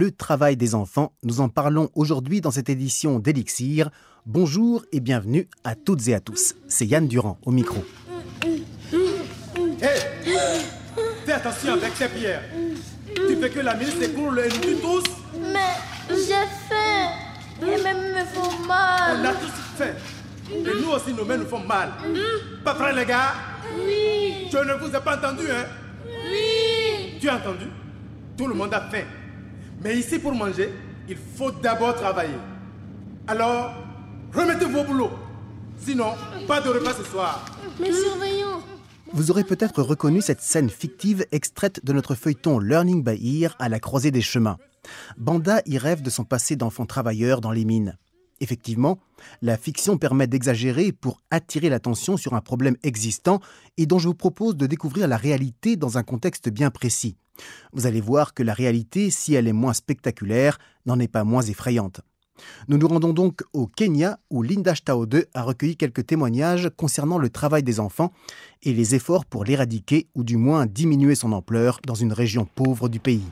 le travail des enfants. Nous en parlons aujourd'hui dans cette édition d'Elixir. Bonjour et bienvenue à toutes et à tous. C'est Yann Durand au micro. fais attention avec ces pierres. Tu fais que la ministre s'écroule et nous tous. Mais j'ai faim. Et même me font mal. On a tous fait. Et nous aussi, nos mains nous font mal. Pas vrai, les gars? Oui. Je ne vous ai pas entendu, hein? Oui. Tu as entendu? Tout le monde a faim. Mais ici, pour manger, il faut d'abord travailler. Alors, remettez-vous au boulot. Sinon, pas de repas ce soir. Mais surveillons. Vous aurez peut-être reconnu cette scène fictive extraite de notre feuilleton Learning by Ear à la croisée des chemins. Banda y rêve de son passé d'enfant travailleur dans les mines. Effectivement, la fiction permet d'exagérer pour attirer l'attention sur un problème existant et dont je vous propose de découvrir la réalité dans un contexte bien précis. Vous allez voir que la réalité, si elle est moins spectaculaire, n'en est pas moins effrayante. Nous nous rendons donc au Kenya où Linda Stao 2 a recueilli quelques témoignages concernant le travail des enfants et les efforts pour l'éradiquer ou du moins diminuer son ampleur dans une région pauvre du pays.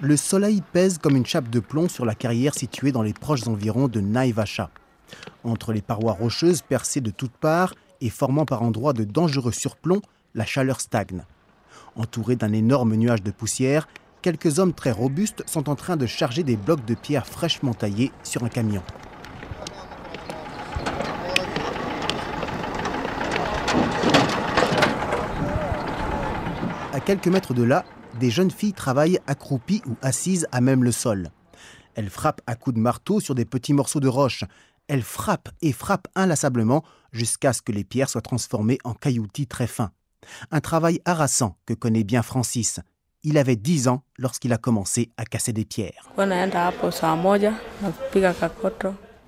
Le soleil pèse comme une chape de plomb sur la carrière située dans les proches environs de Naivasha. Entre les parois rocheuses percées de toutes parts et formant par endroits de dangereux surplombs, la chaleur stagne. Entourés d'un énorme nuage de poussière, quelques hommes très robustes sont en train de charger des blocs de pierre fraîchement taillés sur un camion. À quelques mètres de là, des jeunes filles travaillent accroupies ou assises à même le sol. Elles frappent à coups de marteau sur des petits morceaux de roche. Elles frappent et frappent inlassablement jusqu'à ce que les pierres soient transformées en cailloutis très fins. Un travail harassant que connaît bien Francis. Il avait 10 ans lorsqu'il a commencé à casser des pierres.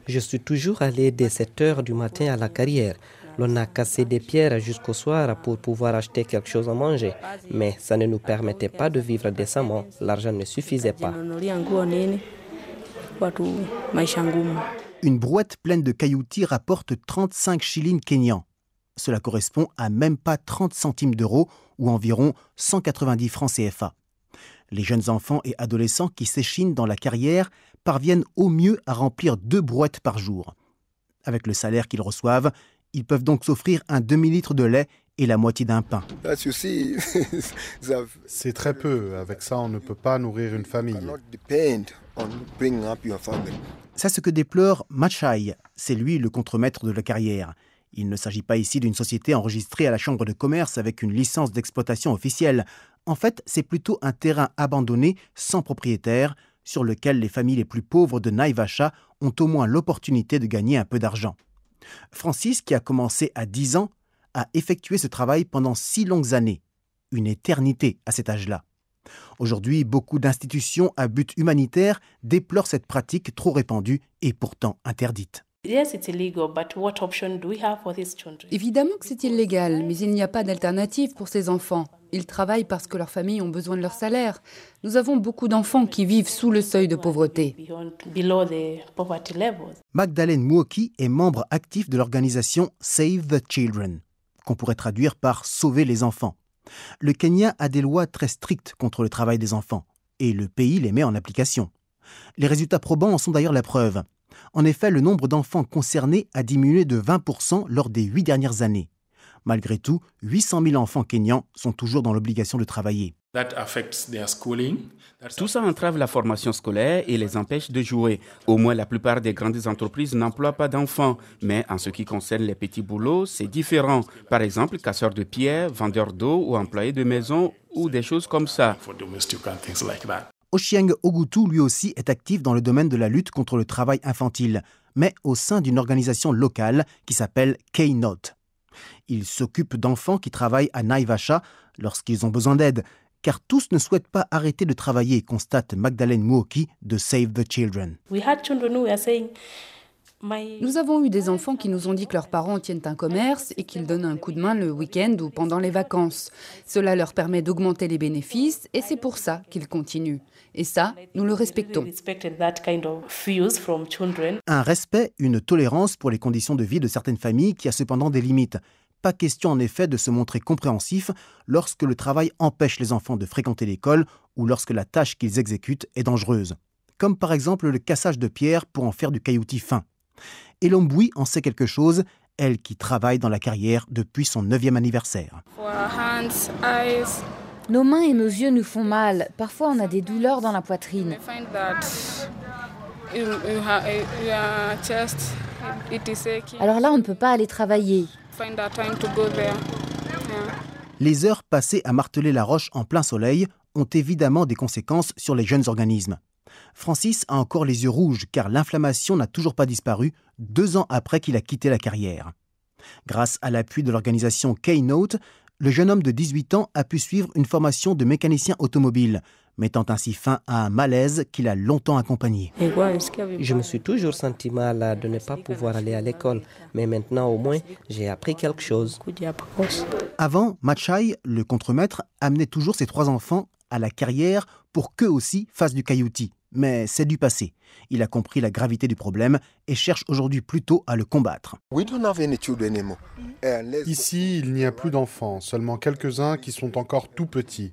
Je suis toujours allé dès 7 heures du matin à la carrière. L'on a cassé des pierres jusqu'au soir pour pouvoir acheter quelque chose à manger. Mais ça ne nous permettait pas de vivre décemment. L'argent ne suffisait pas. Une brouette pleine de cailloutis rapporte 35 shillings kenyans. Cela correspond à même pas 30 centimes d'euros ou environ 190 francs CFA. Les jeunes enfants et adolescents qui s'échinent dans la carrière parviennent au mieux à remplir deux brouettes par jour. Avec le salaire qu'ils reçoivent, ils peuvent donc s'offrir un demi-litre de lait et la moitié d'un pain. C'est très peu. Avec ça, on ne peut pas nourrir une famille. C'est ce que déplore Machai. C'est lui le contremaître de la carrière. Il ne s'agit pas ici d'une société enregistrée à la Chambre de commerce avec une licence d'exploitation officielle. En fait, c'est plutôt un terrain abandonné, sans propriétaire, sur lequel les familles les plus pauvres de Naivasha ont au moins l'opportunité de gagner un peu d'argent. Francis, qui a commencé à 10 ans, a effectué ce travail pendant six longues années, une éternité à cet âge-là. Aujourd'hui, beaucoup d'institutions à but humanitaire déplorent cette pratique trop répandue et pourtant interdite. Évidemment que c'est illégal, mais il n'y a pas d'alternative pour ces enfants. Ils travaillent parce que leurs familles ont besoin de leur salaire. Nous avons beaucoup d'enfants qui vivent sous le seuil de pauvreté. Magdalene Mwoki est membre actif de l'organisation Save the Children, qu'on pourrait traduire par Sauver les enfants. Le Kenya a des lois très strictes contre le travail des enfants, et le pays les met en application. Les résultats probants en sont d'ailleurs la preuve. En effet, le nombre d'enfants concernés a diminué de 20% lors des huit dernières années. Malgré tout, 800 000 enfants kenyans sont toujours dans l'obligation de travailler. Tout ça entrave la formation scolaire et les empêche de jouer. Au moins, la plupart des grandes entreprises n'emploient pas d'enfants. Mais en ce qui concerne les petits boulots, c'est différent. Par exemple, casseurs de pierres, vendeurs d'eau ou employés de maison ou des choses comme ça. Oshieng Ogutu, lui aussi, est actif dans le domaine de la lutte contre le travail infantile, mais au sein d'une organisation locale qui s'appelle K-Note. Il s'occupe d'enfants qui travaillent à Naivasha lorsqu'ils ont besoin d'aide, car tous ne souhaitent pas arrêter de travailler, constate Magdalene Muoki de Save the Children. Nous avons eu des enfants qui nous ont dit que leurs parents tiennent un commerce et qu'ils donnent un coup de main le week-end ou pendant les vacances. Cela leur permet d'augmenter les bénéfices et c'est pour ça qu'ils continuent. Et ça, nous le respectons. Un respect, une tolérance pour les conditions de vie de certaines familles qui a cependant des limites. Pas question en effet de se montrer compréhensif lorsque le travail empêche les enfants de fréquenter l'école ou lorsque la tâche qu'ils exécutent est dangereuse, comme par exemple le cassage de pierres pour en faire du cailloutis fin. Et Lomboui en sait quelque chose, elle qui travaille dans la carrière depuis son neuvième anniversaire. Nos mains et nos yeux nous font mal. Parfois, on a des douleurs dans la poitrine. Alors là, on ne peut pas aller travailler. Les heures passées à marteler la roche en plein soleil ont évidemment des conséquences sur les jeunes organismes. Francis a encore les yeux rouges car l'inflammation n'a toujours pas disparu deux ans après qu'il a quitté la carrière. Grâce à l'appui de l'organisation Keynote, le jeune homme de 18 ans a pu suivre une formation de mécanicien automobile, mettant ainsi fin à un malaise qu'il a longtemps accompagné. Je me suis toujours senti mal de ne pas pouvoir aller à l'école, mais maintenant au moins j'ai appris quelque chose. Avant, Machai, le contremaître, amenait toujours ses trois enfants à la carrière pour qu'eux aussi fassent du cailloutis mais c'est du passé. Il a compris la gravité du problème et cherche aujourd'hui plutôt à le combattre. Ici, il n'y a plus d'enfants, seulement quelques-uns qui sont encore tout petits.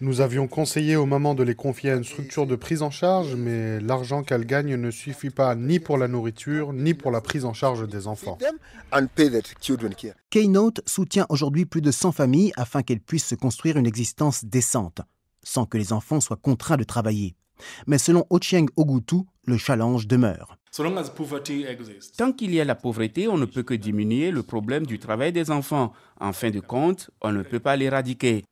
Nous avions conseillé aux mamans de les confier à une structure de prise en charge, mais l'argent qu'elles gagnent ne suffit pas ni pour la nourriture, ni pour la prise en charge des enfants. Keynote soutient aujourd'hui plus de 100 familles afin qu'elles puissent se construire une existence décente, sans que les enfants soient contraints de travailler. Mais selon Ochieng Ogutu, le challenge demeure. Tant qu'il y a la pauvreté, on ne peut que diminuer le problème du travail des enfants. En fin de compte, on ne peut pas l'éradiquer.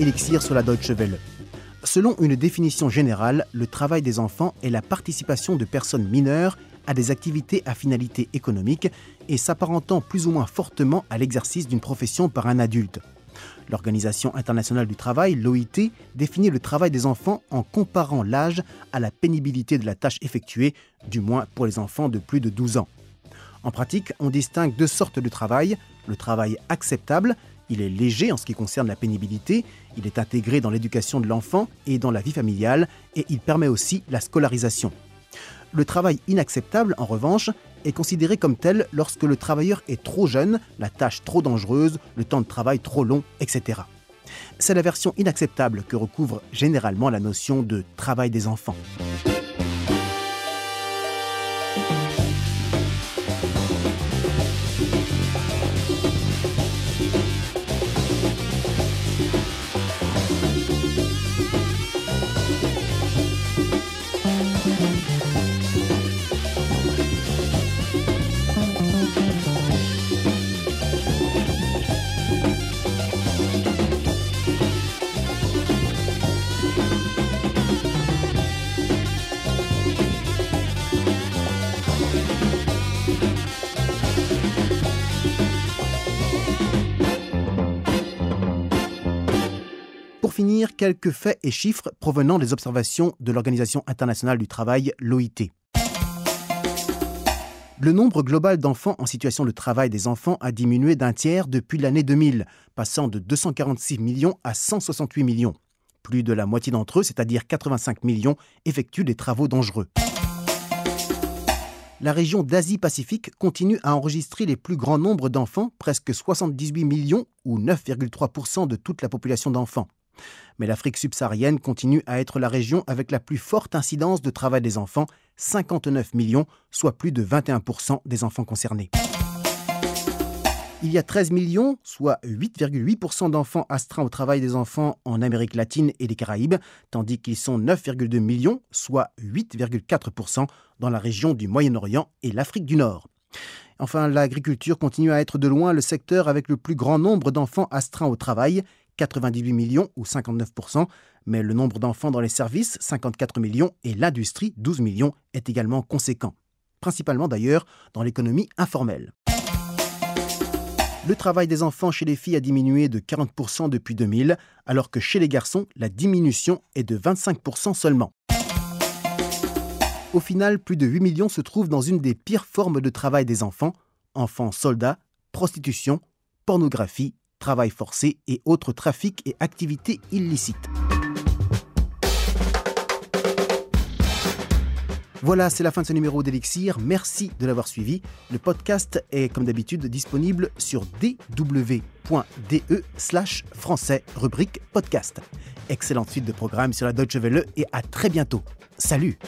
Elixir sur la Deutsche Welle. Selon une définition générale, le travail des enfants est la participation de personnes mineures à des activités à finalité économique et s'apparentant plus ou moins fortement à l'exercice d'une profession par un adulte. L'Organisation internationale du travail, l'OIT, définit le travail des enfants en comparant l'âge à la pénibilité de la tâche effectuée, du moins pour les enfants de plus de 12 ans. En pratique, on distingue deux sortes de travail, le travail acceptable, il est léger en ce qui concerne la pénibilité, il est intégré dans l'éducation de l'enfant et dans la vie familiale, et il permet aussi la scolarisation. Le travail inacceptable, en revanche, est considéré comme tel lorsque le travailleur est trop jeune, la tâche trop dangereuse, le temps de travail trop long, etc. C'est la version inacceptable que recouvre généralement la notion de travail des enfants. Quelques faits et chiffres provenant des observations de l'Organisation internationale du travail, l'OIT. Le nombre global d'enfants en situation de travail des enfants a diminué d'un tiers depuis l'année 2000, passant de 246 millions à 168 millions. Plus de la moitié d'entre eux, c'est-à-dire 85 millions, effectuent des travaux dangereux. la région d'Asie-Pacifique continue à enregistrer les plus grands nombres d'enfants, presque 78 millions ou 9,3% de toute la population d'enfants. Mais l'Afrique subsaharienne continue à être la région avec la plus forte incidence de travail des enfants, 59 millions, soit plus de 21% des enfants concernés. Il y a 13 millions, soit 8,8% d'enfants astreints au travail des enfants en Amérique latine et les Caraïbes, tandis qu'ils sont 9,2 millions, soit 8,4% dans la région du Moyen-Orient et l'Afrique du Nord. Enfin, l'agriculture continue à être de loin le secteur avec le plus grand nombre d'enfants astreints au travail, 98 millions ou 59%, mais le nombre d'enfants dans les services, 54 millions, et l'industrie, 12 millions, est également conséquent, principalement d'ailleurs dans l'économie informelle. Le travail des enfants chez les filles a diminué de 40% depuis 2000, alors que chez les garçons, la diminution est de 25% seulement. Au final, plus de 8 millions se trouvent dans une des pires formes de travail des enfants, enfants soldats, prostitution, pornographie, travail forcé et autres trafics et activités illicites. Voilà, c'est la fin de ce numéro d'Elixir. Merci de l'avoir suivi. Le podcast est, comme d'habitude, disponible sur dw.de slash français, rubrique podcast. Excellente suite de programmes sur la Deutsche Welle et à très bientôt. Salut